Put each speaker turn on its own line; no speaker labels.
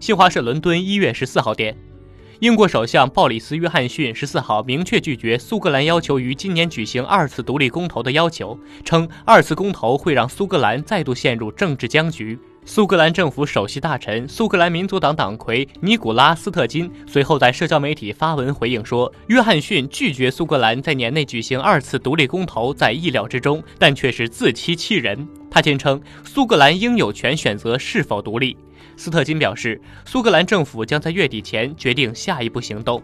新华社伦敦一月十四号电，英国首相鲍里斯·约翰逊十四号明确拒绝苏格兰要求于今年举行二次独立公投的要求，称二次公投会让苏格兰再度陷入政治僵局。苏格兰政府首席大臣、苏格兰民族党党魁尼古拉斯特金随后在社交媒体发文回应说：“约翰逊拒绝苏格兰在年内举行二次独立公投在意料之中，但却是自欺欺人。”他坚称苏格兰应有权选择是否独立。斯特金表示，苏格兰政府将在月底前决定下一步行动。